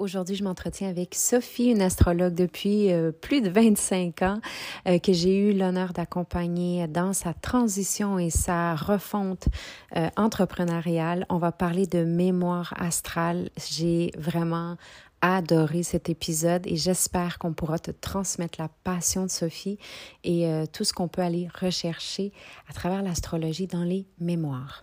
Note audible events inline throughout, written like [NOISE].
Aujourd'hui, je m'entretiens avec Sophie, une astrologue depuis euh, plus de 25 ans, euh, que j'ai eu l'honneur d'accompagner dans sa transition et sa refonte euh, entrepreneuriale. On va parler de mémoire astrale. J'ai vraiment adoré cet épisode et j'espère qu'on pourra te transmettre la passion de Sophie et tout ce qu'on peut aller rechercher à travers l'astrologie dans les mémoires.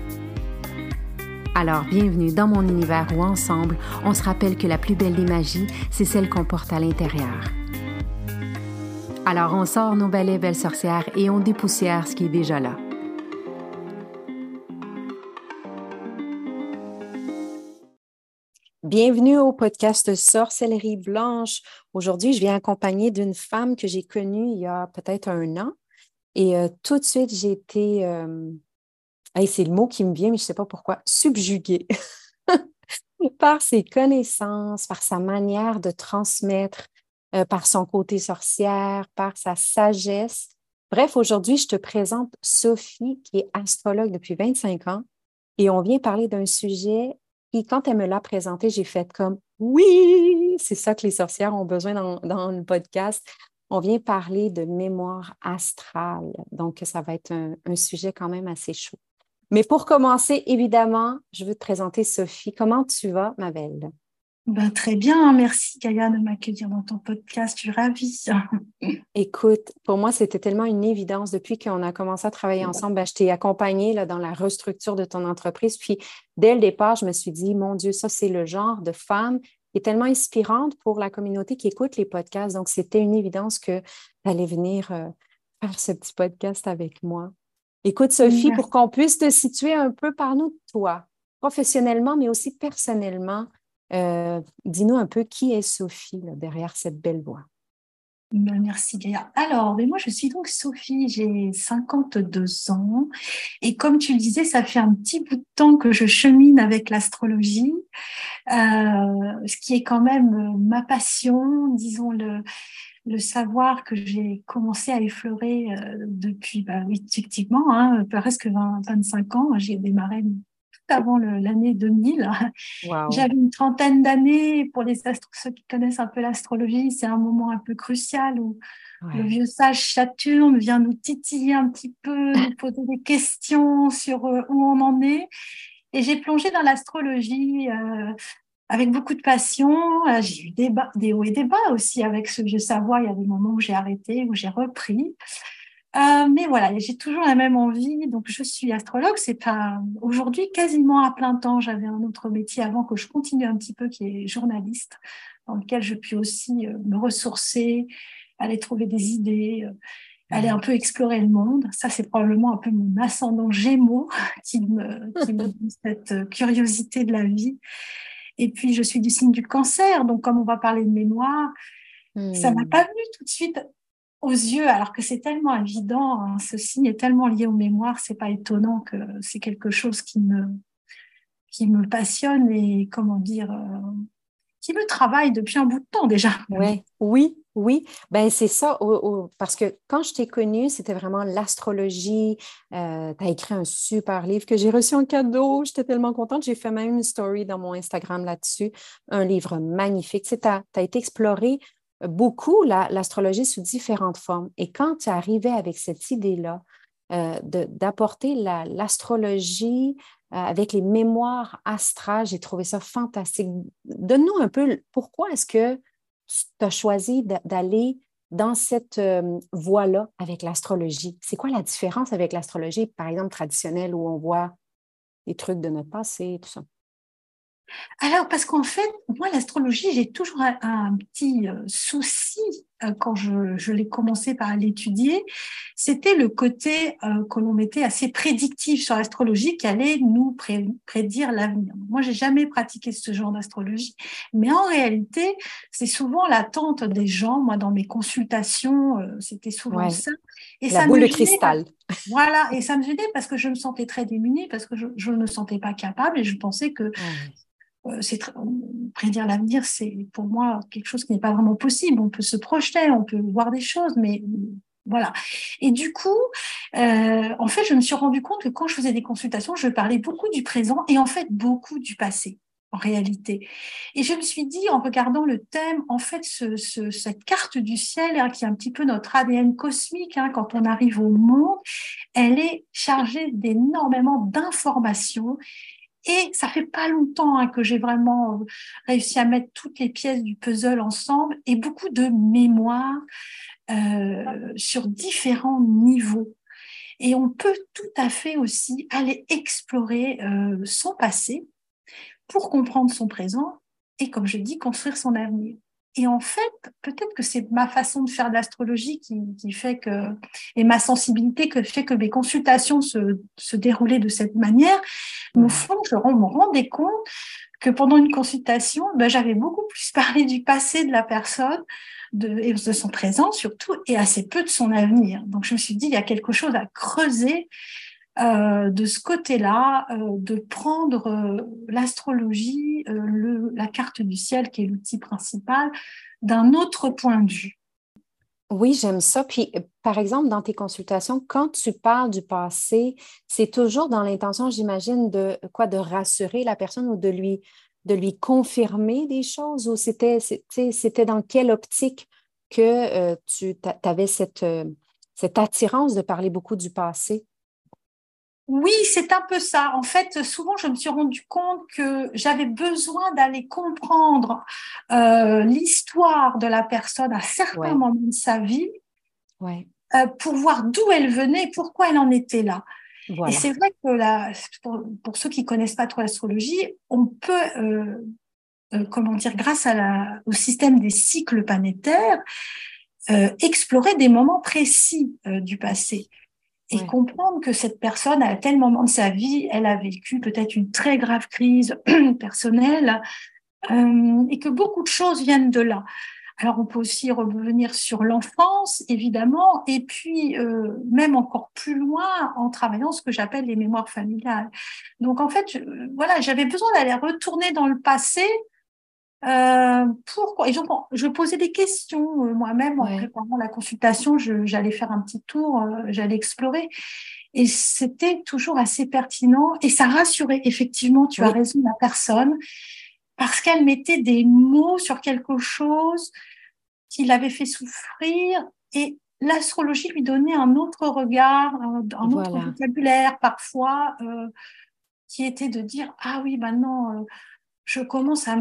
Alors bienvenue dans mon univers où ensemble, on se rappelle que la plus belle des magies, c'est celle qu'on porte à l'intérieur. Alors on sort nos balais belles sorcières et on dépoussière ce qui est déjà là. Bienvenue au podcast Sorcellerie Blanche. Aujourd'hui, je viens accompagner d'une femme que j'ai connue il y a peut-être un an. Et euh, tout de suite, j'ai été euh, c'est le mot qui me vient, mais je ne sais pas pourquoi, subjugué [LAUGHS] par ses connaissances, par sa manière de transmettre, euh, par son côté sorcière, par sa sagesse. Bref, aujourd'hui, je te présente Sophie, qui est astrologue depuis 25 ans, et on vient parler d'un sujet qui, quand elle me l'a présenté, j'ai fait comme oui, c'est ça que les sorcières ont besoin dans, le podcast. On vient parler de mémoire astrale. Donc, ça va être un sujet quand même assez chaud. Mais pour commencer, évidemment, je veux te présenter Sophie. Comment tu vas, ma belle? Ben, très bien, merci Gaïa de m'accueillir dans ton podcast, je suis ravie. [LAUGHS] Écoute, pour moi, c'était tellement une évidence depuis qu'on a commencé à travailler ensemble. Ben, je t'ai accompagnée là, dans la restructure de ton entreprise. Puis, dès le départ, je me suis dit, mon Dieu, ça, c'est le genre de femme qui est tellement inspirante pour la communauté qui écoute les podcasts. Donc, c'était une évidence que tu allais venir euh, faire ce petit podcast avec moi. Écoute, Sophie, pour qu'on puisse te situer un peu par nous, toi, professionnellement, mais aussi personnellement, euh, dis-nous un peu qui est Sophie derrière cette belle voix. Ben, merci Gaïa. Alors, mais moi je suis donc Sophie, j'ai 52 ans et comme tu le disais, ça fait un petit bout de temps que je chemine avec l'astrologie, euh, ce qui est quand même ma passion, disons le, le savoir que j'ai commencé à effleurer euh, depuis, bah, oui, effectivement, hein, presque 20, 25 ans. J'ai démarré tout avant l'année 2000. J'avais une trentaine d'années. Pour les ceux qui connaissent un peu l'astrologie, c'est un moment un peu crucial où le vieux sage Saturne vient nous titiller un petit peu, nous [LAUGHS] poser des questions sur euh, où on en est. Et j'ai plongé dans l'astrologie euh, avec beaucoup de passion. Euh, j'ai eu des, des hauts et des bas aussi avec ce vieux savoir. Il y a des moments où j'ai arrêté, où j'ai repris. Euh, mais voilà, j'ai toujours la même envie. Donc, je suis astrologue. C'est pas aujourd'hui quasiment à plein temps. J'avais un autre métier avant que je continue un petit peu, qui est journaliste, dans lequel je puis aussi euh, me ressourcer, aller trouver des idées, aller un peu explorer le monde. Ça, c'est probablement un peu mon ascendant Gémeaux [LAUGHS] qui me, qui me [LAUGHS] donne cette curiosité de la vie. Et puis, je suis du signe du cancer, donc comme on va parler de mémoire, ça m'a hmm. pas venu tout de suite aux yeux, alors que c'est tellement évident, hein, ce signe est tellement lié aux mémoires, c'est pas étonnant que c'est quelque chose qui me, qui me passionne et, comment dire, euh, qui me travaille depuis un bout de temps déjà. Ouais. Oui, oui, ben c'est ça, parce que quand je t'ai connue, c'était vraiment l'astrologie. Euh, tu as écrit un super livre que j'ai reçu en cadeau. J'étais tellement contente. J'ai fait même une story dans mon Instagram là-dessus. Un livre magnifique. Tu as, été exploré beaucoup l'astrologie sous différentes formes. Et quand tu arrivais avec cette idée-là, euh, d'apporter l'astrologie euh, avec les mémoires astrales, j'ai trouvé ça fantastique. Donne-nous un peu pourquoi est-ce que tu as choisi d'aller dans cette euh, voie-là avec l'astrologie? C'est quoi la différence avec l'astrologie, par exemple, traditionnelle, où on voit des trucs de notre passé, tout ça? Alors, parce qu'en fait, moi, l'astrologie, j'ai toujours un, petit euh, souci quand je, l'ai commencé par l'étudier. C'était le côté euh, que l'on mettait assez prédictif sur l'astrologie qui allait nous prédire l'avenir. Moi, j'ai jamais pratiqué ce genre d'astrologie, mais en réalité, c'est souvent l'attente des gens. Moi, dans mes consultations, c'était souvent ça. Et La ça boule me de cristal. Voilà, et ça me gênait parce que je me sentais très démunie, parce que je, ne me sentais pas capable et je pensais que euh, prédire l'avenir, c'est pour moi quelque chose qui n'est pas vraiment possible. On peut se projeter, on peut voir des choses, mais voilà. Et du coup, euh, en fait, je me suis rendu compte que quand je faisais des consultations, je parlais beaucoup du présent et en fait beaucoup du passé en réalité. Et je me suis dit, en regardant le thème, en fait, cette carte du ciel, hein, qui est un petit peu notre ADN cosmique, hein, quand on arrive au monde, elle est chargée d'énormément d'informations et ça fait pas longtemps hein, que j'ai vraiment euh, réussi à mettre toutes les pièces du puzzle ensemble et beaucoup de mémoire euh, sur différents niveaux. Et on peut tout à fait aussi aller explorer euh, son passé pour comprendre son présent et, comme je dis, construire son avenir. Et en fait, peut-être que c'est ma façon de faire de l'astrologie qui, qui, fait que, et ma sensibilité que fait que mes consultations se, se déroulaient de cette manière. Au fond, je me rendais compte que pendant une consultation, ben, j'avais beaucoup plus [LAUGHS] parlé du passé de la personne, de, et de son présent surtout, et assez peu de son avenir. Donc je me suis dit, il y a quelque chose à creuser euh, de ce côté-là, euh, de prendre euh, l'astrologie, la carte du ciel, qui est l'outil principal, d'un autre point de vue. Oui, j'aime ça. Puis, par exemple, dans tes consultations, quand tu parles du passé, c'est toujours dans l'intention, j'imagine, de quoi, de rassurer la personne ou de lui, confirmer des choses, ou c'était, dans quelle optique que tu avais cette attirance de parler beaucoup du passé? Oui, c'est un peu ça. En fait, souvent, je me suis rendu compte que j'avais besoin d'aller comprendre euh, l'histoire de la personne à certains moments de sa vie euh, pour voir d'où elle venait et pourquoi elle en était là. Et c'est vrai que pour, ceux qui connaissent pas trop l'astrologie, on peut, euh, comment dire, grâce au système des cycles planétaires, explorer des moments précis du passé et comprendre que cette personne, à tel moment de sa vie, elle a vécu peut-être une très grave crise [CLEARS THROAT] personnelle euh, et que beaucoup de choses viennent de là. Alors, on peut aussi revenir sur l'enfance, évidemment, et puis euh, même encore plus loin en travaillant ce que j'appelle les mémoires familiales. Donc, en fait, voilà, j'avais besoin d'aller retourner dans le passé euh, pourquoi? Et je posais des questions euh, moi-même en préparant la consultation. J'allais faire un petit tour, euh, j'allais explorer. Et c'était toujours assez pertinent et ça rassurait effectivement, tu as raison, la personne, parce qu'elle mettait des mots sur quelque chose qui l'avait fait souffrir et l'astrologie lui donnait un autre regard, un, autre vocabulaire parfois, qui était de dire, ah oui, maintenant, je commence à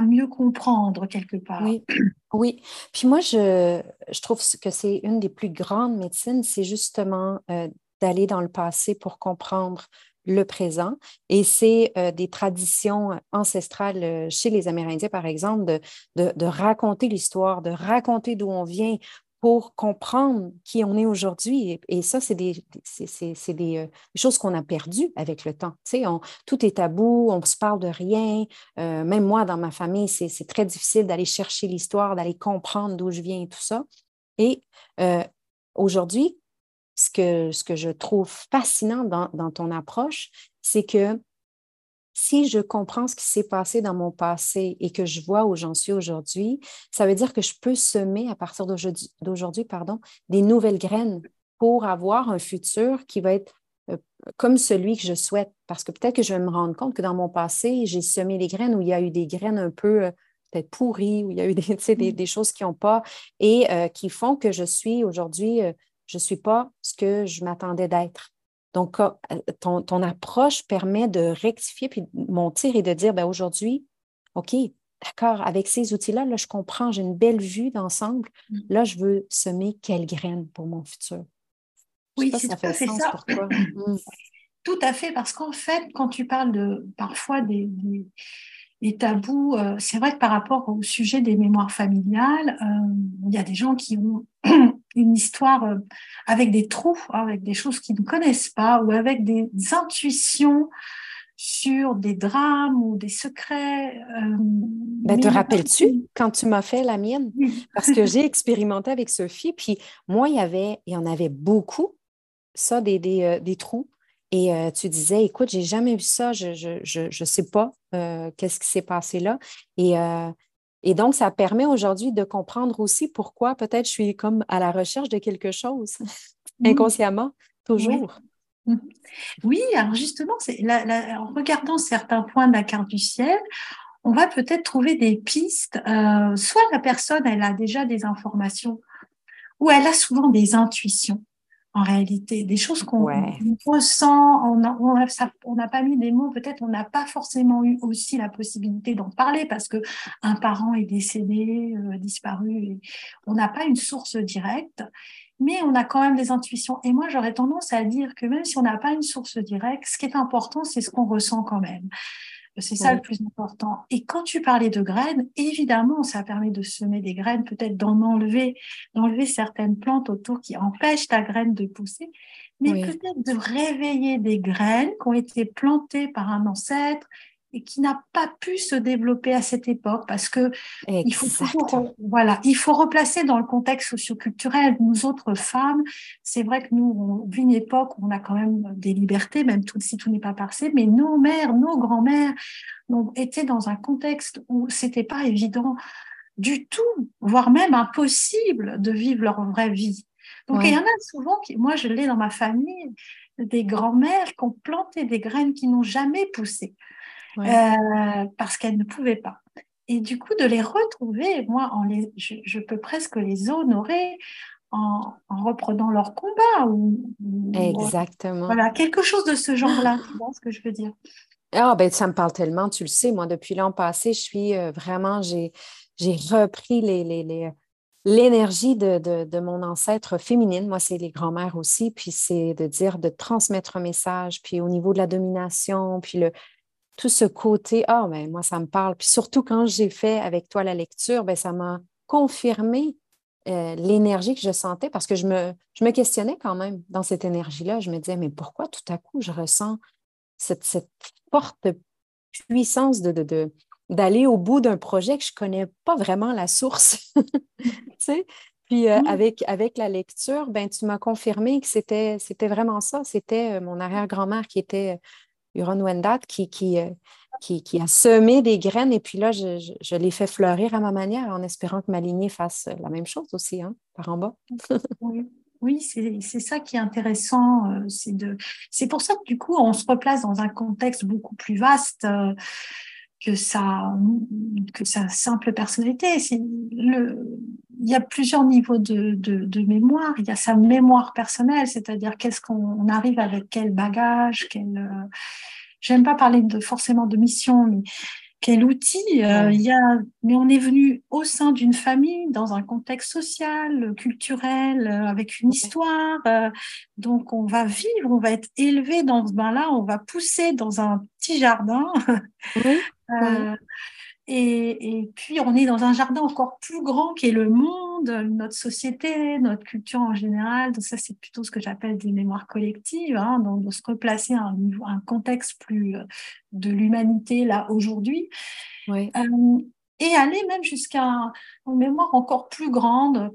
mieux comprendre quelque part. Oui, oui. Puis moi, je, je trouve que c'est une des plus grandes médecines, c'est justement euh, d'aller dans le passé pour comprendre le présent. Et c'est euh, des traditions ancestrales euh, chez les Amérindiens, par exemple, de raconter l'histoire, de raconter d'où on vient pour comprendre qui on est aujourd'hui. Et, ça, c'est des, des, euh, choses qu'on a perdues avec le temps. Tu sais, tout est tabou, on se parle de rien. Euh, même moi, dans ma famille, c'est, très difficile d'aller chercher l'histoire, d'aller comprendre d'où je viens et tout ça. Et euh, aujourd'hui, ce que, ce que je trouve fascinant dans, dans ton approche, c'est que si je comprends ce qui s'est passé dans mon passé et que je vois où j'en suis aujourd'hui, ça veut dire que je peux semer à partir d'aujourd'hui pardon, des nouvelles graines pour avoir un futur qui va être euh, comme celui que je souhaite. Parce que peut-être que je vais me rendre compte que dans mon passé, j'ai semé des graines où il y a eu des graines un peu euh, peut-être pourries, où il y a eu [LAUGHS] des, des, choses qui n'ont pas et euh, qui font que je suis aujourd'hui, je ne suis pas ce que je m'attendais d'être. Donc, euh, ton, approche permet de rectifier puis de monter et de dire, ben aujourd'hui, OK, d'accord, avec ces outils-là, là, je comprends, j'ai une belle vue d'ensemble. Mm. Là, je veux semer quelle graine pour mon futur. oui, c'est fait sens ça. pour toi. Mm. Tout à fait, parce qu'en fait, quand tu parles de parfois des, tabous, euh, c'est vrai que par rapport au sujet des mémoires familiales, euh, il y a des gens qui ont [CLEARS THROAT] une histoire euh, avec des trous, hein, avec des choses qu'ils ne connaissent pas, ou avec des intuitions sur des drames ou des secrets. Ben, te rappelles-tu quand tu m'as fait la mienne? Parce que [LAUGHS] j'ai expérimenté avec Sophie, puis moi, il y avait, il y en avait beaucoup, ça, des, des trous. Et euh, tu disais, écoute, j'ai jamais vu ça, je ne je, je, sais pas euh, qu'est-ce qui s'est passé là. Et, euh, et donc, ça permet aujourd'hui de comprendre aussi pourquoi peut-être je suis comme à la recherche de quelque chose, [LAUGHS] inconsciemment, toujours. Oui. alors justement, en regardant certains points de la carte du ciel, on va peut-être trouver des pistes. soit la personne, elle a déjà des informations, ou elle a souvent des intuitions en réalité, des choses qu'on ressent, on n'a pas mis des mots, peut-être on n'a pas forcément eu aussi la possibilité d'en parler parce que un parent est décédé, euh, disparu, et on n'a pas une source directe, mais on a quand même des intuitions. Et moi, j'aurais tendance à dire que même si on n'a pas une source directe, ce qui est important, c'est ce qu'on ressent quand même. C'est ça le plus important. Et quand tu parlais de graines, évidemment, ça permet de semer des graines, peut-être d'en enlever, d'enlever certaines plantes autour qui empêchent ta graine de pousser, mais peut-être de réveiller des graines qui ont été plantées par un ancêtre et qui n'a pas pu se développer à cette époque parce que il faut voilà, il faut replacer dans le contexte socioculturel. Nous autres femmes, c'est vrai que nous on vit une époque où on a quand même des libertés, même tout, si tout n'est pas parfait, mais nos mères, nos grands-mères ont été dans un contexte où c'était pas évident du tout, voire même impossible de vivre leur vraie vie. Donc il y en a souvent qui, moi je l'ai dans ma famille, des grands-mères qui ont planté des graines qui n'ont jamais poussé. Euh, parce qu'elles ne pouvaient pas. Et du coup, de les retrouver, moi, en les, je, peux presque les honorer en, reprenant leur combat. Ou, Exactement. Voilà, quelque chose de ce genre-là, tu vois ce que je veux dire? Ah, ben, ça me parle tellement, tu le sais, moi, depuis l'an passé, je suis euh, vraiment, j'ai, j'ai repris les, les, les l'énergie de, de, de, mon ancêtre féminine, moi, c'est les grands-mères aussi, puis c'est de dire, de transmettre un message, puis au niveau de la domination, puis le, tout ce côté, ah, ben, moi, ça me parle. Puis surtout quand j'ai fait avec toi la lecture, ben, ça m'a confirmé euh, l'énergie que je sentais parce que je me, je me questionnais quand même dans cette énergie-là. Je me disais, mais pourquoi tout à coup je ressens cette, cette forte puissance de, de, d'aller au bout d'un projet que je ne connais pas vraiment la source. [LAUGHS] tu sais? Puis euh, avec, avec la lecture, ben, tu m'as confirmé que c'était, c'était vraiment ça. C'était euh, mon arrière-grand-mère qui était Huron Wendat, qui, euh, qui, qui, a semé des graines et puis là, je, je, les fais fleurir à ma manière en espérant que ma lignée fasse la même chose aussi, hein, par en bas. [LAUGHS] oui. c'est ça qui est intéressant. Euh, c'est pour ça que du coup, on se replace dans un contexte beaucoup plus vaste euh, que sa, que sa simple personnalité. Il y a plusieurs niveaux de, de, mémoire. Il y a sa mémoire personnelle, c'est-à-dire qu'est-ce qu'on arrive avec quel bagage, quel. Euh, j'aime pas parler de forcément de mission, mais quel outil euh, il y a. Mais on est venu au sein d'une famille, dans un contexte social, culturel, euh, avec une histoire. donc on va vivre, on va être élevé dans ce bain-là, on va pousser dans un petit jardin. Oui. [LAUGHS] Et, puis, on est dans un jardin encore plus grand qui est le monde, notre société, notre culture en général. Donc, ça, c'est plutôt ce que j'appelle des mémoires collectives, hein, donc de se replacer à un, un contexte plus euh, de l'humanité, là, aujourd'hui. Oui. Euh, et aller même jusqu'à une mémoire encore plus grande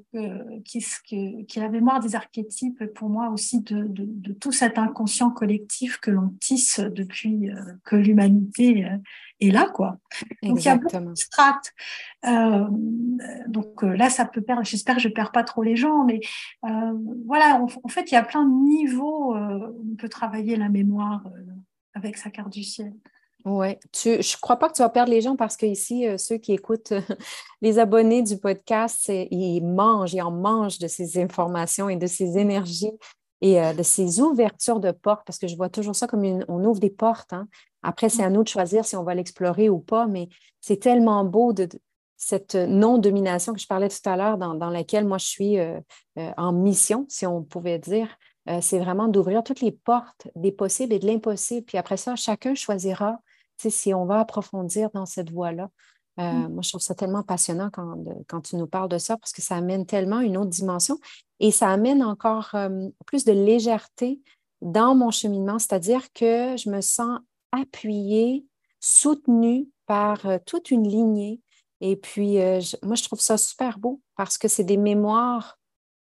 qui, est la mémoire des archétypes pour moi aussi de, de, tout cet inconscient collectif que l'on tisse depuis euh, que l'humanité euh, est là quoi. Donc il y a beaucoup de strates. Euh, donc là ça peut perdre. J'espère que je perds pas trop les gens, mais voilà en, fait il y a plein de niveaux. on peut travailler la mémoire avec sa carte du ciel. Oui, je ne crois pas que tu vas perdre les gens parce que ici, euh, ceux qui écoutent [LAUGHS] les abonnés du podcast, ils mangent, ils en mangent de ces informations et de ces énergies et de ces ouvertures de portes, parce que je vois toujours ça comme une, on ouvre des portes. Hein. Après, c'est à nous de choisir si on va l'explorer ou pas, mais c'est tellement beau de, cette non-domination que je parlais tout à l'heure, dans, laquelle moi je suis en mission, si on pouvait dire. c'est vraiment d'ouvrir toutes les portes des possibles et de l'impossible. Puis après ça, chacun choisira si on va approfondir dans cette voie-là. Euh, mm. Moi, je trouve ça tellement passionnant quand, tu nous parles de ça parce que ça amène tellement une autre dimension et ça amène encore euh, plus de légèreté dans mon cheminement, c'est-à-dire que je me sens appuyée, soutenue par euh, toute une lignée. Et puis, moi, je trouve ça super beau parce que c'est des mémoires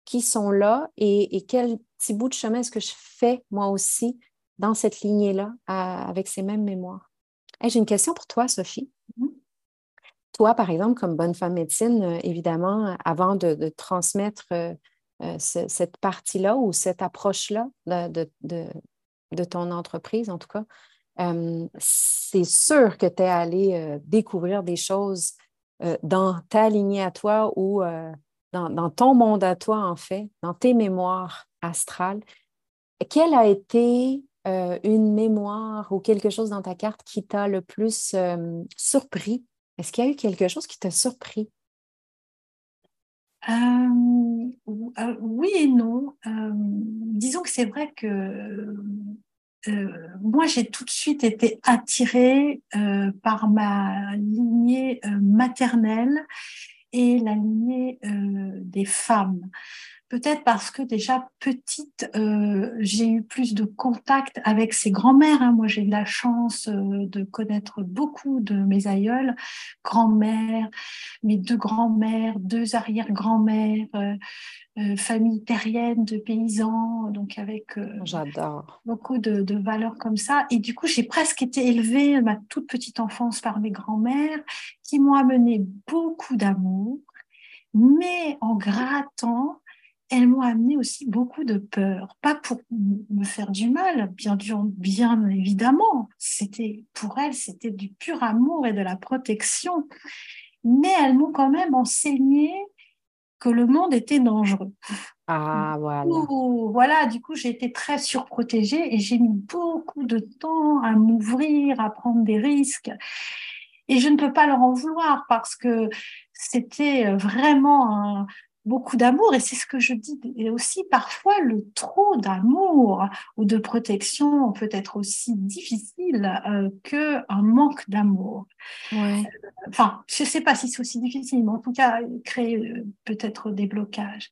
qui sont là et, quel petit bout de chemin est-ce que je fais moi aussi dans cette lignée-là avec ces mêmes mémoires? J'ai une question pour toi, Sophie. Mm-hmm. Toi, par exemple, comme bonne femme médecine, euh, évidemment, avant de, transmettre euh, euh, cette partie-là ou cette approche-là de, de, ton entreprise, en tout cas, c'est sûr que tu es allé découvrir des choses dans ta lignée à toi ou dans, dans, ton monde à toi, en fait, dans tes mémoires astrales. Quelle a été euh, une mémoire ou quelque chose dans ta carte qui t'a le plus euh, surpris? Est-ce qu'il y a eu quelque chose qui t'a surpris? Euh, oui et non. disons que c'est vrai que moi, j'ai tout de suite été attirée par ma lignée maternelle et la lignée des femmes. Peut-être parce que déjà petite, euh, j'ai eu plus de contact avec ses grands-mères. Hein. Moi, j'ai eu la chance euh, de connaître beaucoup de mes aïeules, grand-mères, mes deux grands-mères, deux arrière-grand-mères, euh, famille terrienne de paysans, donc avec beaucoup de, de, valeurs comme ça. Et du coup, j'ai presque été élevée ma toute petite enfance par mes grands-mères qui m'ont amené beaucoup d'amour, mais en grattant elles m'ont amené aussi beaucoup de peur. Pas pour me faire du mal, bien, bien évidemment. C'était pour elles, c'était du pur amour et de la protection. Mais elles m'ont quand même enseigné que le monde était dangereux. Ah, voilà. voilà, du coup, j'ai été très surprotégée et j'ai mis beaucoup de temps à m'ouvrir, à prendre des risques. Et je ne peux pas leur en vouloir parce que c'était vraiment un, beaucoup d'amour et c'est ce que je dis et aussi parfois le trop d'amour ou de protection peut être aussi difficile euh, que un manque d'amour. Ouais. enfin, je sais pas si c'est aussi difficile, mais en tout cas créer euh, peut-être des blocages.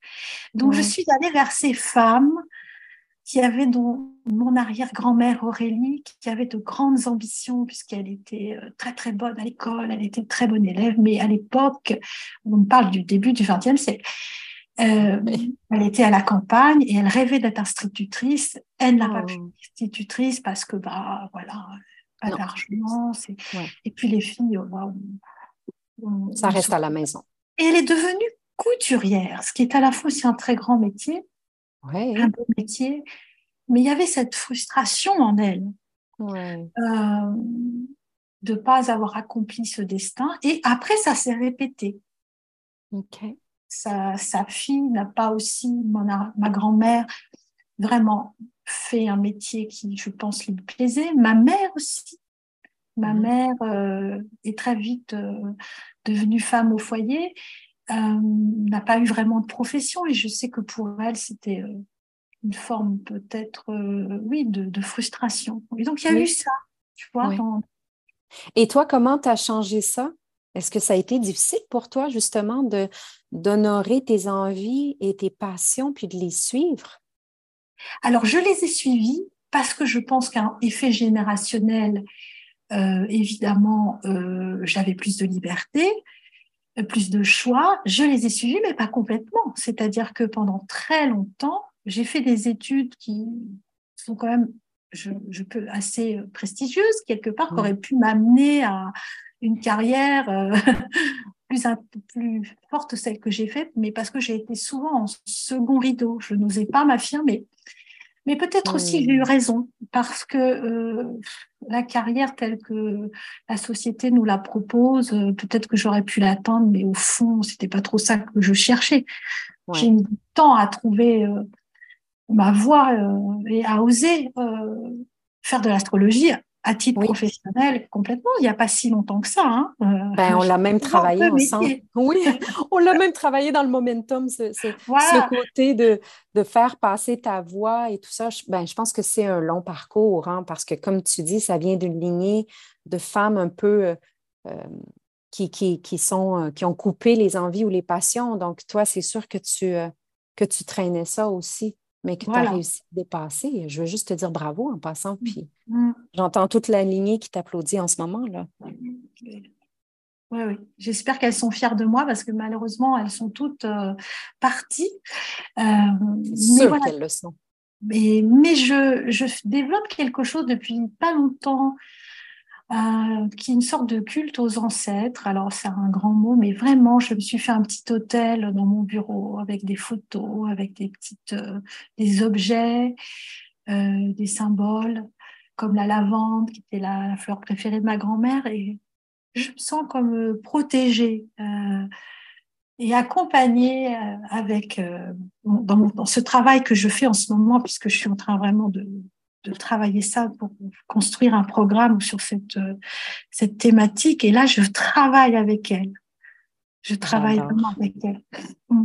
Donc je suis allée vers ces femmes qui avait dont mon arrière-grand-mère Aurélie, qui avait de grandes ambitions puisqu'elle était euh, très très bonne à l'école, elle était très bonne élève, mais à l'époque, on parle du début du XXe siècle, euh, elle était à la campagne et elle rêvait d'être institutrice. Elle n'a pas pu oh. être institutrice parce que, bah, voilà, pas d'argent. Et puis les filles, ça reste à la maison. Et elle est devenue couturière, ce qui est à la fois aussi un très grand métier, un beau métier, mais il y avait cette frustration en elle euh, de ne pas avoir accompli ce destin. Et après, ça s'est répété. Sa, sa, fille n'a pas aussi, ma grand-mère, vraiment fait un métier qui, je pense, lui plaisait. Ma mère aussi. Ma mhm. mère euh, est très vite euh, devenue femme au foyer euh, n'a pas eu vraiment de profession et je sais que pour elle, c'était euh, une forme peut-être, euh, oui, de, frustration. Et donc, il y a eu ça, tu vois. Et toi, comment tu as changé ça? Est-ce que ça a été difficile pour toi, justement, de, d'honorer tes envies et tes passions, puis de les suivre? Alors, je les ai suivies parce que je pense qu'un effet générationnel, évidemment, j'avais plus de liberté plus de choix. Je les ai suivis, mais pas complètement. C'est-à-dire que pendant très longtemps, j'ai fait des études qui sont quand même, je, peux, assez prestigieuses, quelque part, qui auraient pu m'amener à une carrière euh, [LAUGHS] plus, plus forte, celle que j'ai faite, mais parce que j'ai été souvent en second rideau. Je n'osais pas m'affirmer. Mais peut-être aussi j'ai eu raison parce que euh, la carrière telle que la société nous la propose, euh, peut-être que j'aurais pu l'atteindre, mais au fond, c'était pas trop ça que je cherchais. J'ai mis du temps à trouver euh, ma voie et à oser faire de l'astrologie à titre professionnel complètement. Il n'y a pas si longtemps que ça. Hein. Ben, on l'a même travaillé ensemble. Oui, [LAUGHS] on l'a même travaillé dans le momentum, ce, ce, côté de, de, faire passer ta voix et tout ça. Je, ben, je pense que c'est un long parcours hein, parce que, comme tu dis, ça vient d'une lignée de femmes un peu qui, qui, qui, sont, qui ont coupé les envies ou les passions. Donc, toi, c'est sûr que tu, que tu traînais ça aussi mais que tu as réussi à dépasser. Je veux juste te dire bravo en passant. Mmh. Puis mmh. j'entends toute la lignée qui t'applaudit en ce moment. là. Oui, oui. J'espère qu'elles sont fières de moi parce que malheureusement, elles sont toutes euh, parties. Euh, sûr qu'elles le sont. Mais, mais je, je, développe quelque chose depuis pas longtemps euh, qui est une sorte de culte aux ancêtres. Alors, c'est un grand mot, mais vraiment, je me suis fait un petit hôtel dans mon bureau avec des photos, avec des petites, euh, des objets, euh, des symboles, comme la lavande, qui était la, fleur préférée de ma grand-mère. Et je me sens comme protégée et accompagnée avec dans, dans, ce travail que je fais en ce moment, puisque je suis en train vraiment de, de travailler ça pour construire un programme sur cette, euh, cette thématique. Et là, je travaille avec elle. Je travaille vraiment avec elle. Mm.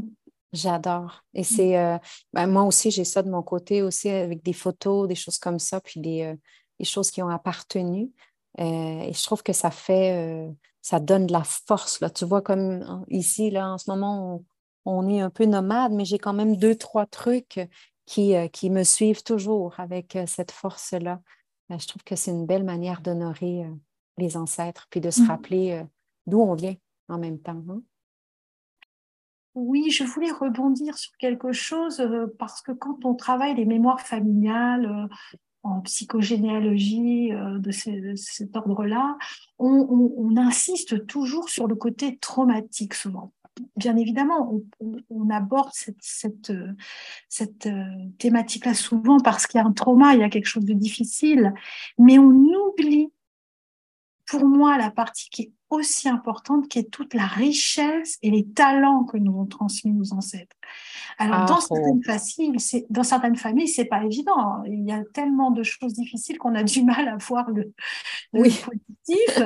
J'adore. Et c'est euh, ben, moi aussi, j'ai ça de mon côté aussi avec des photos, des choses comme ça, puis des, euh, des choses qui ont appartenu. et je trouve que ça fait, ça donne de la force. Là. Tu vois, comme ici, là, en ce moment, on, on est un peu nomade, mais j'ai quand même deux, trois trucs qui, euh, qui me suivent toujours avec euh, cette force-là. Euh, je trouve que c'est une belle manière d'honorer les ancêtres, puis de se mmh. rappeler d'où on vient en même temps. Hein. Oui, je voulais rebondir sur quelque chose parce que quand on travaille les mémoires familiales en psychogénéalogie de, cet ordre-là, on, insiste toujours sur le côté traumatique souvent bien évidemment, on, aborde cette, cette, euh, thématique-là souvent parce qu'il y a un trauma, il y a quelque chose de difficile, mais on oublie, pour moi, la partie qui est aussi importante, qui est toute la richesse et les talents que nous ont transmis nos ancêtres. Alors, dans, ah, certaines familles, dans certaines familles, c'est pas évident. Il y a tellement de choses difficiles qu'on a du mal à voir le, positif.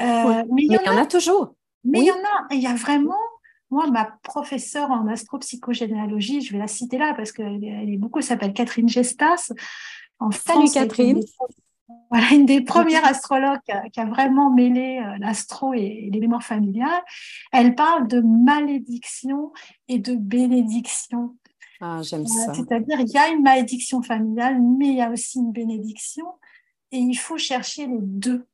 Euh, mais il y, en, a toujours. Mais il y en a, il y a vraiment, moi, ma professeure en astropsychogénéalogie, je vais la citer là parce qu'elle est beaucoup, s'appelle Catherine Gestas. En Salut Catherine. [LAUGHS] voilà, une des premières astrologues qui a, vraiment mêlé euh, l'astro et, les mémoires familiales. Elle parle de malédiction et de bénédiction. Ah, j'aime ça. C'est-à-dire, il y a une malédiction familiale, mais il y a aussi une bénédiction. Et il faut chercher les deux.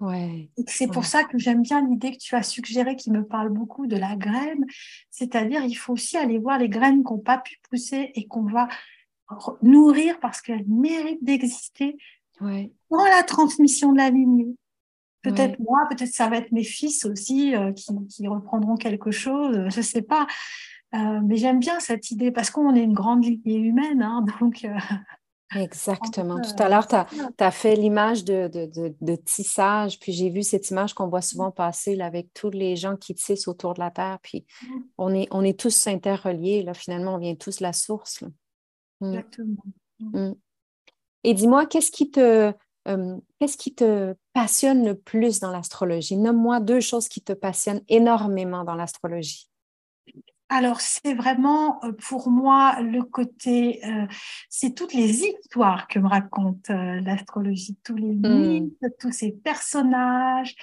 Ouais, c'est pour ça que j'aime bien l'idée que tu as suggérée qui me parle beaucoup de la graine. C'est-à-dire, il faut aussi aller voir les graines qui n'ont pas pu pousser et qu'on va nourrir parce qu'elles méritent d'exister ouais. dans la transmission de la lignée. Peut-être moi, peut-être ça va être mes fils aussi euh, qui, reprendront quelque chose, je ne sais pas. Euh, mais j'aime bien cette idée parce qu'on est une grande lignée humaine, hein, [LAUGHS] donc euh, Exactement. Tout à l'heure, tu as, fait l'image de, de, tissage, puis j'ai vu cette image qu'on voit souvent passer là, avec tous les gens qui tissent autour de la Terre, puis mmh. on est, on est tous interreliés, là, finalement, on vient tous de la source. Mmh. Exactement. Mmh. Et dis-moi, qu'est-ce qui te... qu'est-ce qui te passionne le plus dans l'astrologie? Nomme-moi deux choses qui te passionnent énormément dans l'astrologie. Alors, c'est vraiment euh, pour moi le côté, euh, c'est toutes les histoires que me raconte euh, l'astrologie, tous les mmh. mythes, tous ces personnages,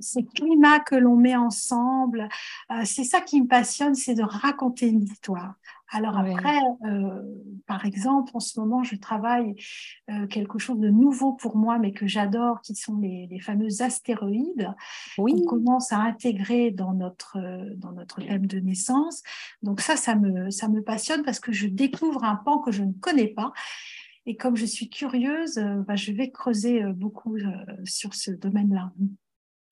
ces climats que l'on met ensemble. c'est ça qui me passionne, c'est de raconter une histoire. Alors après, euh, par exemple, en ce moment, je travaille euh, quelque chose de nouveau pour moi, mais que j'adore, qui sont les, les fameux astéroïdes. Oui. On commence à intégrer dans notre, dans notre thème de naissance. Donc ça, ça me, ça me passionne parce que je découvre un pan que je ne connais pas. Et comme je suis curieuse, euh, bah, je vais creuser beaucoup sur ce domaine-là.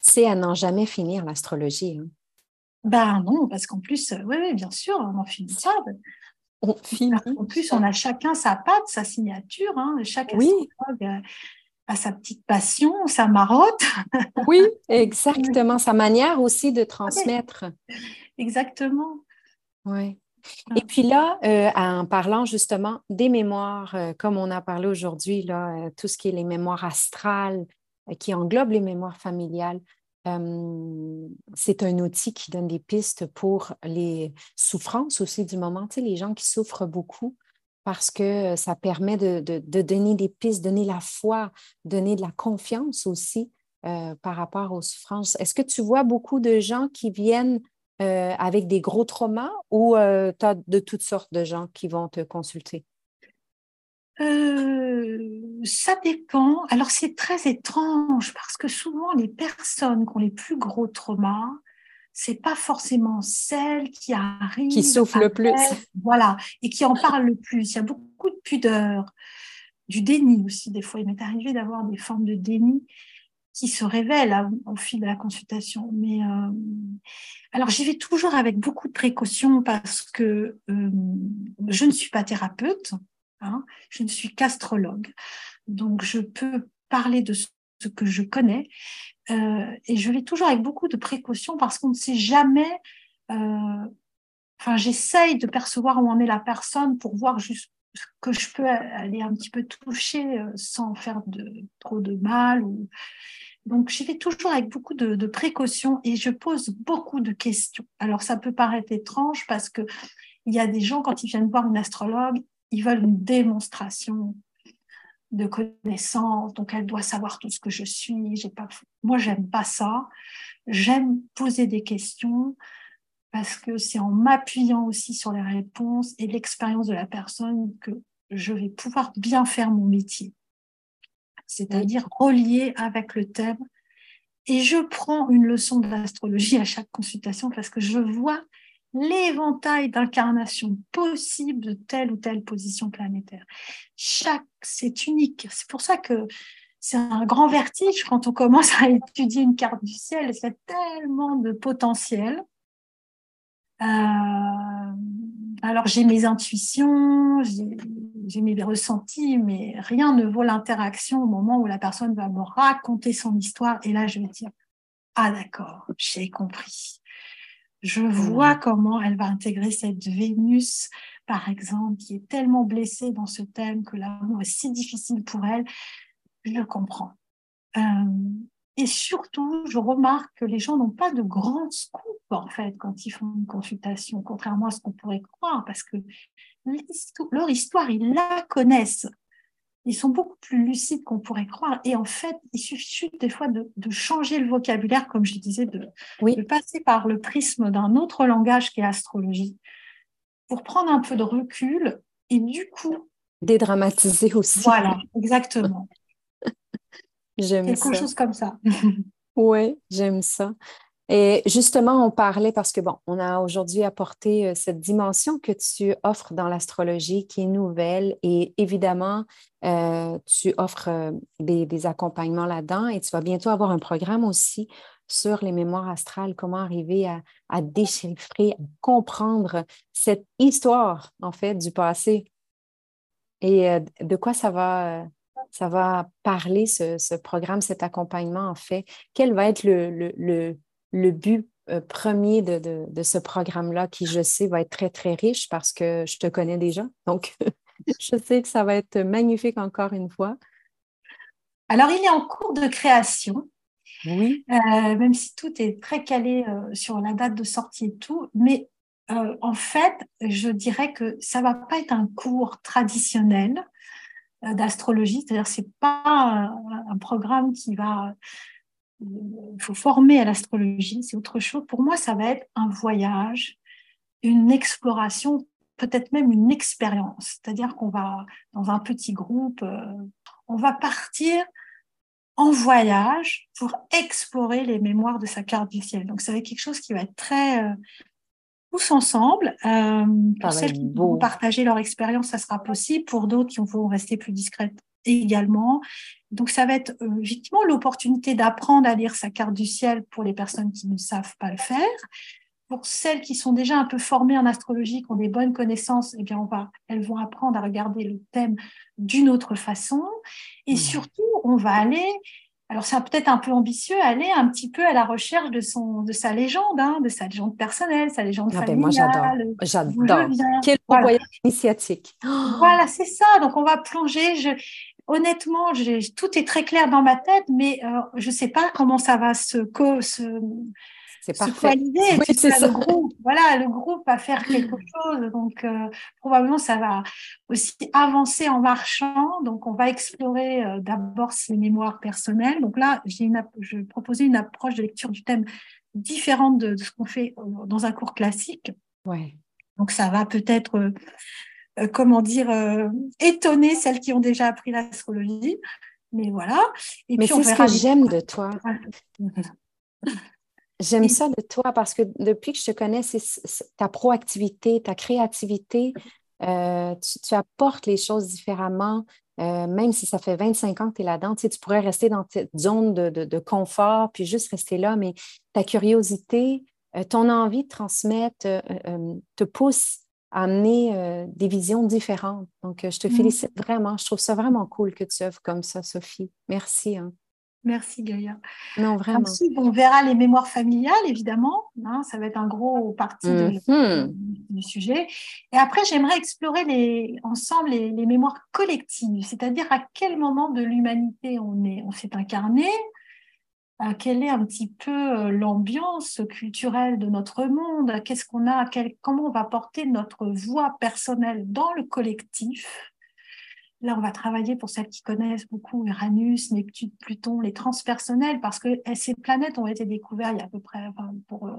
C'est à n'en jamais finir l'astrologie. Hein. Ben non, parce qu'en plus, oui, oui, bien sûr, on en finit ça. On finit. En plus, on a chacun sa patte, sa signature. Hein. Chaque astrologue a sa petite passion, sa marotte. oui, exactement. Sa manière aussi de transmettre. Exactement. Oui. Et puis là, euh, en parlant justement des mémoires, euh, comme on a parlé aujourd'hui, là, euh, tout ce qui est les mémoires astrales, qui englobent les mémoires familiales, c'est un outil qui donne des pistes pour les souffrances aussi du moment, tu sais, les gens qui souffrent beaucoup, parce que ça permet de, de donner des pistes, donner la foi, donner de la confiance aussi par rapport aux souffrances. Est-ce que tu vois beaucoup de gens qui viennent euh, avec des gros traumas ou euh, tu as de toutes sortes de gens qui vont te consulter? Euh, ça dépend. Alors c'est très étrange parce que souvent les personnes qui ont les plus gros traumas, c'est pas forcément celles qui arrivent qui souffrent le plus, voilà, et qui en parlent le plus. Il y a beaucoup de pudeur, du déni aussi. Des fois, il m'est arrivé d'avoir des formes de déni qui se révèlent au fil de la consultation. Mais euh, alors j'y vais toujours avec beaucoup de précautions parce que euh, je ne suis pas thérapeute, hein, je ne suis qu'astrologue, donc je peux parler de ce que je connais euh, et je vais toujours avec beaucoup de précautions parce qu'on ne sait jamais. Enfin, j'essaye de percevoir où en est la personne pour voir juste que je peux aller un petit peu toucher sans faire de, trop de mal ou donc, j'y vais toujours avec beaucoup de, précautions et je pose beaucoup de questions. Alors, ça peut paraître étrange parce que il y a des gens, quand ils viennent voir une astrologue, ils veulent une démonstration de connaissance, donc elle doit savoir tout ce que je suis. J'ai pas, moi, j'aime pas ça. J'aime poser des questions parce que c'est en m'appuyant aussi sur les réponses et l'expérience de la personne que je vais pouvoir bien faire mon métier c'est-à-dire relié avec le thème. Et je prends une leçon d'astrologie à chaque consultation parce que je vois l'éventail d'incarnations possibles de telle ou telle position planétaire. Chaque, c'est unique. C'est pour ça que c'est un grand vertige quand on commence à étudier une carte du ciel. C'est tellement de potentiel. Euh, alors j'ai mes intuitions, j'ai mes ressentis, mais rien ne vaut l'interaction au moment où la personne va me raconter son histoire. Et là, je vais dire, ah d'accord, j'ai compris. Je vois comment elle va intégrer cette Vénus, par exemple, qui est tellement blessée dans ce thème que l'amour est si difficile pour elle. Je comprends. Euh, et surtout, je remarque que les gens n'ont pas de grands scoops, en fait, quand ils font une consultation, contrairement à ce qu'on pourrait croire, parce que leur histoire, ils la connaissent. Ils sont beaucoup plus lucides qu'on pourrait croire. Et en fait, il suffit des fois de, changer le vocabulaire, comme je disais, de, de passer par le prisme d'un autre langage qui est l'astrologie, pour prendre un peu de recul et du coup... Dédramatiser aussi. Voilà, exactement. [LAUGHS] J'aime Quelque chose comme ça. oui, j'aime ça. Et justement, on parlait parce que, bon, on a aujourd'hui apporté euh, cette dimension que tu offres dans l'astrologie qui est nouvelle et évidemment, euh, tu offres euh, des, accompagnements là-dedans et tu vas bientôt avoir un programme aussi sur les mémoires astrales, comment arriver à, déchiffrer, à comprendre cette histoire, en fait, du passé et de quoi ça va ça va parler, ce, programme, cet accompagnement, en fait? Quel va être le, but euh, premier de, ce programme-là, qui, je sais, va être très, très riche parce que je te connais déjà. Donc, [LAUGHS] je sais que ça va être magnifique encore une fois. Alors, il est en cours de création. Oui. Euh, même si tout est très calé euh, sur la date de sortie et tout, mais en fait, je dirais que ça va pas être un cours traditionnel. D'astrologie, c'est-à-dire c'est pas un, programme qui va il faut former à l'astrologie, c'est autre chose. Pour moi, ça va être un voyage, une exploration, peut-être même une expérience. C'est-à-dire qu'on va, dans un petit groupe, euh, on va partir en voyage pour explorer les mémoires de sa carte du ciel. Donc, ça va être quelque chose qui va être très, euh, tous ensemble. Euh, pour celles qui vont partager leur expérience, ça sera possible. Pour d'autres qui vont rester plus discrètes également. Donc, ça va être euh, effectivement l'opportunité d'apprendre à lire sa carte du ciel pour les personnes qui ne savent pas le faire. Pour celles qui sont déjà un peu formées en astrologie, qui ont des bonnes connaissances, eh bien, on va, elles vont apprendre à regarder le thème d'une autre façon. Et mmh. surtout, on va aller alors c'est peut-être un peu ambitieux, aller un petit peu à la recherche de, son, de sa légende, hein, de sa légende personnelle, sa légende ah familiale. Ben moi, j'adore. J'adore. Quel voyage initiatique. [GASPS] Voilà, c'est ça. Donc, on va plonger. Je, honnêtement, tout est très clair dans ma tête, mais euh, je ne sais pas comment ça va se, se, c'est parfait. Oui, c'est ça. Le groupe, voilà, le groupe va faire quelque chose. Donc, euh, probablement, ça va aussi avancer en marchant. Donc, on va explorer euh, d'abord ces mémoires personnelles. Donc là, une, je proposais une approche de lecture du thème différente de, ce qu'on fait euh, dans un cours classique. Ouais. Donc, ça va peut-être, comment dire, étonner celles qui ont déjà appris l'astrologie. Mais voilà. Et Mais c'est ce que j'aime de toi. [LAUGHS] J'aime ça de toi parce que depuis que je te connais, c'est ta proactivité, ta créativité. Euh, tu, apportes les choses différemment, euh, même si ça fait 25 ans que tu es là-dedans. Tu, pourrais rester dans cette zone de, confort, puis juste rester là, mais ta curiosité, euh, ton envie de transmettre te pousse à amener des visions différentes. Donc, je te mmh. félicite vraiment. Je trouve ça vraiment cool que tu œuvres comme ça, Sophie. Merci. Hein. Merci Gaïa. Non, vraiment. Ensuite, on verra les mémoires familiales, évidemment. Hein, ça va être un gros parti mm-hmm. du sujet. Et après, j'aimerais explorer les, ensemble les, mémoires collectives, c'est-à-dire à quel moment de l'humanité on est, on s'est incarné, à quelle est un petit peu euh, l'ambiance culturelle de notre monde, qu'est-ce qu'on a, comment on va porter notre voix personnelle dans le collectif Là, on va travailler pour celles qui connaissent beaucoup Uranus, Neptune, Pluton, les transpersonnels, parce que eh, ces planètes ont été découvertes il y a à peu près, pour, euh,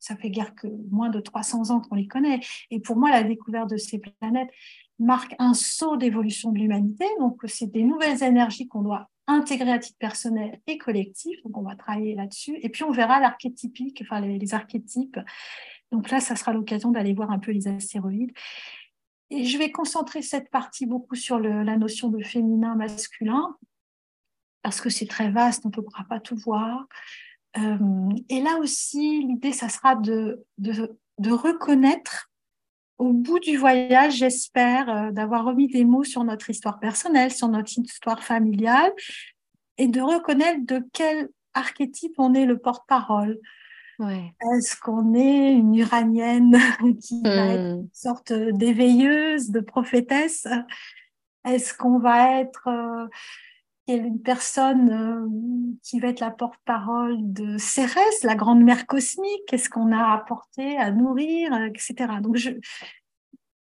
ça fait guère que moins de 300 ans qu'on les connaît. Et pour moi, la découverte de ces planètes marque un saut d'évolution de l'humanité. Donc, c'est des nouvelles énergies qu'on doit intégrer à titre personnel et collectif. Donc, on va travailler là-dessus. Et puis, on verra l'archétypique, enfin, les, les archétypes. Donc là, ça sera l'occasion d'aller voir un peu les astéroïdes. Et je vais concentrer cette partie beaucoup sur la notion de féminin, masculin, parce que c'est très vaste, on ne pourra pas tout voir. Euh, et là aussi, l'idée, ça sera de, reconnaître au bout du voyage, j'espère, euh, d'avoir remis des mots sur notre histoire personnelle, sur notre histoire familiale, et de reconnaître de quel archétype on est le porte-parole. Est-ce qu'on est une uranienne [LAUGHS] qui va être hmm. une sorte d'éveilleuse, de prophétesse? Est-ce qu'on va être euh, une personne euh, qui va être la porte-parole de Cérès, la grande mère cosmique? Qu'est-ce qu'on a apporté à nourrir, etc. Donc, je,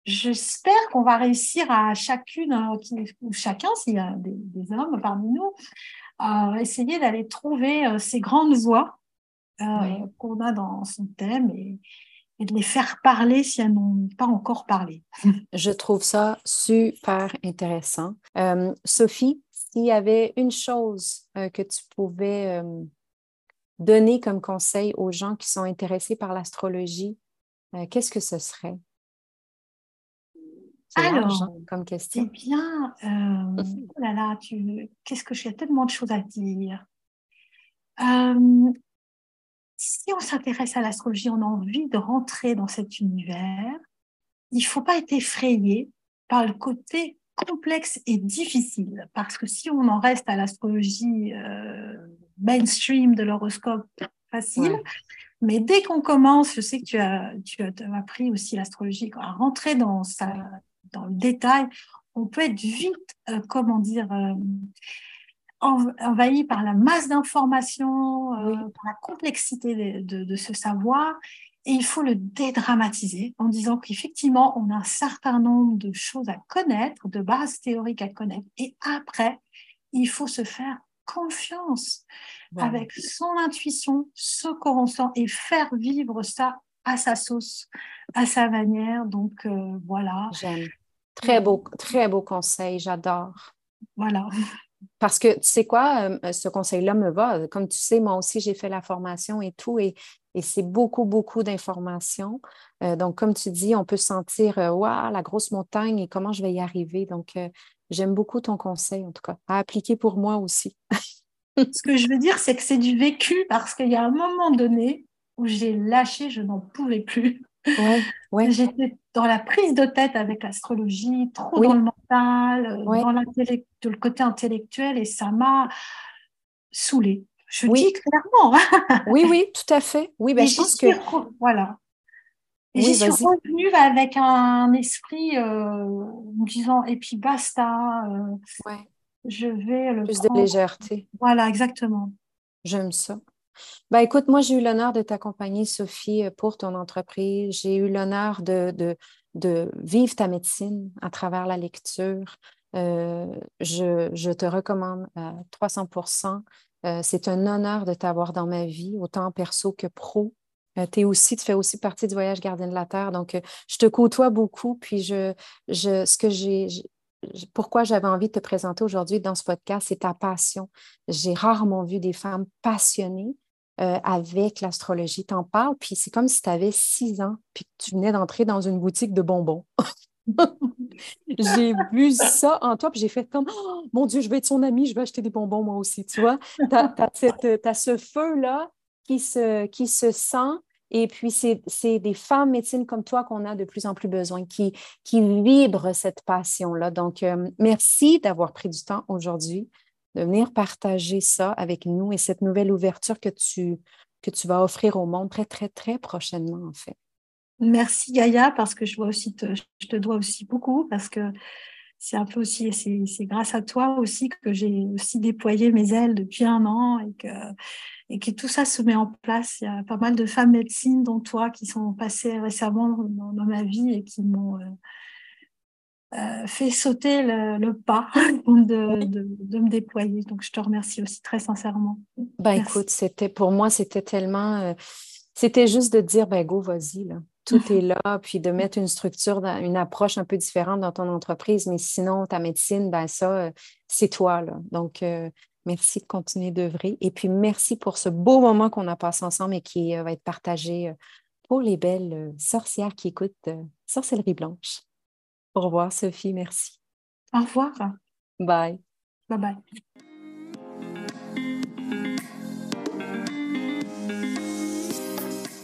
j'espère qu'on va réussir à chacune, euh, ou chacun, s'il y a des, hommes parmi nous, à essayer d'aller trouver ces grandes voies euh, qu'on a dans son thème et, de les faire parler si elles n'ont pas encore parlé. [LAUGHS] Je trouve ça super intéressant. Euh, Sophie, s'il y avait une chose euh, que tu pouvais donner comme conseil aux gens qui sont intéressés par l'astrologie, qu'est-ce que ce serait? Alors, hein, comme question. Eh bien, [LAUGHS] oh là là, tu... qu'est-ce que j'ai tellement de choses à dire? Si on s'intéresse à l'astrologie, on a envie de rentrer dans cet univers, il ne faut pas être effrayé par le côté complexe et difficile, parce que si on en reste à l'astrologie euh, mainstream de l'horoscope facile, mais dès qu'on commence, je sais que tu as, tu as, appris aussi l'astrologie, à rentrer dans, sa, dans le détail, on peut être vite, euh, comment dire, euh, envahi par la masse d'informations, euh, par la complexité de, ce savoir. Et il faut le dédramatiser en disant qu'effectivement, on a un certain nombre de choses à connaître, de bases théoriques à connaître. Et après, il faut se faire confiance avec son intuition, ce qu'on ressent et faire vivre ça à sa sauce, à sa manière. Donc euh, voilà. J'aime. Très beau, très beau conseil, j'adore. Voilà. Parce que tu sais quoi, euh, ce conseil-là me va. Comme tu sais, moi aussi, j'ai fait la formation et tout, et, c'est beaucoup, beaucoup d'informations. Euh, donc, comme tu dis, on peut sentir, waouh, la grosse montagne et comment je vais y arriver. Donc, euh, j'aime beaucoup ton conseil, en tout cas, à appliquer pour moi aussi. [LAUGHS] Ce que je veux dire, c'est que c'est du vécu parce qu'il y a un moment donné où j'ai lâché, je n'en pouvais plus. Ouais, J'étais dans la prise de tête avec l'astrologie, trop dans le mental, dans le côté intellectuel, et ça m'a saoulée. Je dis clairement. [LAUGHS] oui, oui, tout à fait. Oui, ben, je pense que. Voilà. Et j'y suis revenue avec un esprit euh, me disant, et puis basta. Euh, ouais. Je vais le. Plus de légèreté. Voilà, exactement. J'aime ça. Ben, écoute, moi, j'ai eu l'honneur de t'accompagner, Sophie, pour ton entreprise. J'ai eu l'honneur de, de, de, vivre ta médecine à travers la lecture. Euh, je, je, te recommande à 300% euh, C'est un honneur de t'avoir dans ma vie, autant perso que pro. Euh, aussi, tu fais aussi partie du voyage gardien de la Terre. Donc, je te côtoie beaucoup. Puis, je, je, ce que j'ai, pourquoi j'avais envie de te présenter aujourd'hui dans ce podcast, c'est ta passion. J'ai rarement vu des femmes passionnées euh, avec l'astrologie. T'en parles, puis c'est comme si tu avais six ans, puis que tu venais d'entrer dans une boutique de bonbons. [LAUGHS] j'ai vu ça en toi, puis j'ai fait comme oh, Mon Dieu, je vais être son amie, je vais acheter des bonbons moi aussi. Tu vois, tu as, ce feu-là qui se, qui se sent et puis, c'est des femmes médecines comme toi qu'on a de plus en plus besoin, qui, qui vibrent cette passion-là. Donc, euh, merci d'avoir pris du temps aujourd'hui de venir partager ça avec nous et cette nouvelle ouverture que tu, que tu vas offrir au monde très, très, très prochainement, en fait. Merci Gaïa, parce que je, vois aussi je te dois aussi beaucoup, parce que c'est un peu aussi, c'est grâce à toi aussi que j'ai aussi déployé mes ailes depuis un an et que, et que tout ça se met en place. Il y a pas mal de femmes médecines, dont toi, qui sont passées récemment dans, ma vie et qui m'ont euh, fait sauter le, pas [LAUGHS] de, de, me déployer. Donc, je te remercie aussi très sincèrement. Ben, écoute, c'était pour moi, c'était tellement. Euh, c'était juste de dire, ben, go, vas-y, là tout est là, [LAUGHS] puis de mettre une structure, une approche un peu différente dans ton entreprise. Mais sinon, ta médecine, ben ça, euh, c'est toi. Là. Donc, euh, merci de continuer d'œuvrer. Et puis, merci pour ce beau moment qu'on a passé ensemble et qui euh, va être partagé pour les belles sorcières qui écoutent Sorcellerie Blanche. Au revoir, Sophie. Merci. Au revoir. Bye. Bye bye.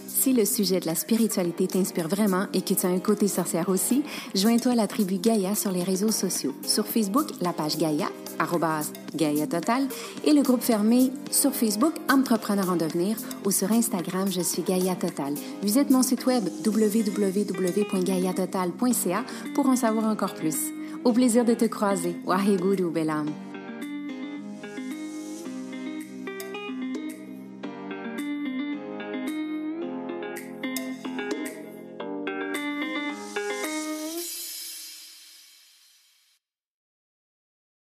Si le sujet de la spiritualité t'inspire vraiment et que tu as un côté sorcière aussi, joins-toi à la tribu Gaïa sur les réseaux sociaux. Sur Facebook, la page Gaïa, Gaïa Total, et le groupe fermé sur Facebook Entrepreneur en devenir ou sur Instagram, je suis Gaïa Total. Visite mon site web www.gaïatotal.ca pour en savoir encore plus. Au plaisir de te croiser. Waheguru, belle âme.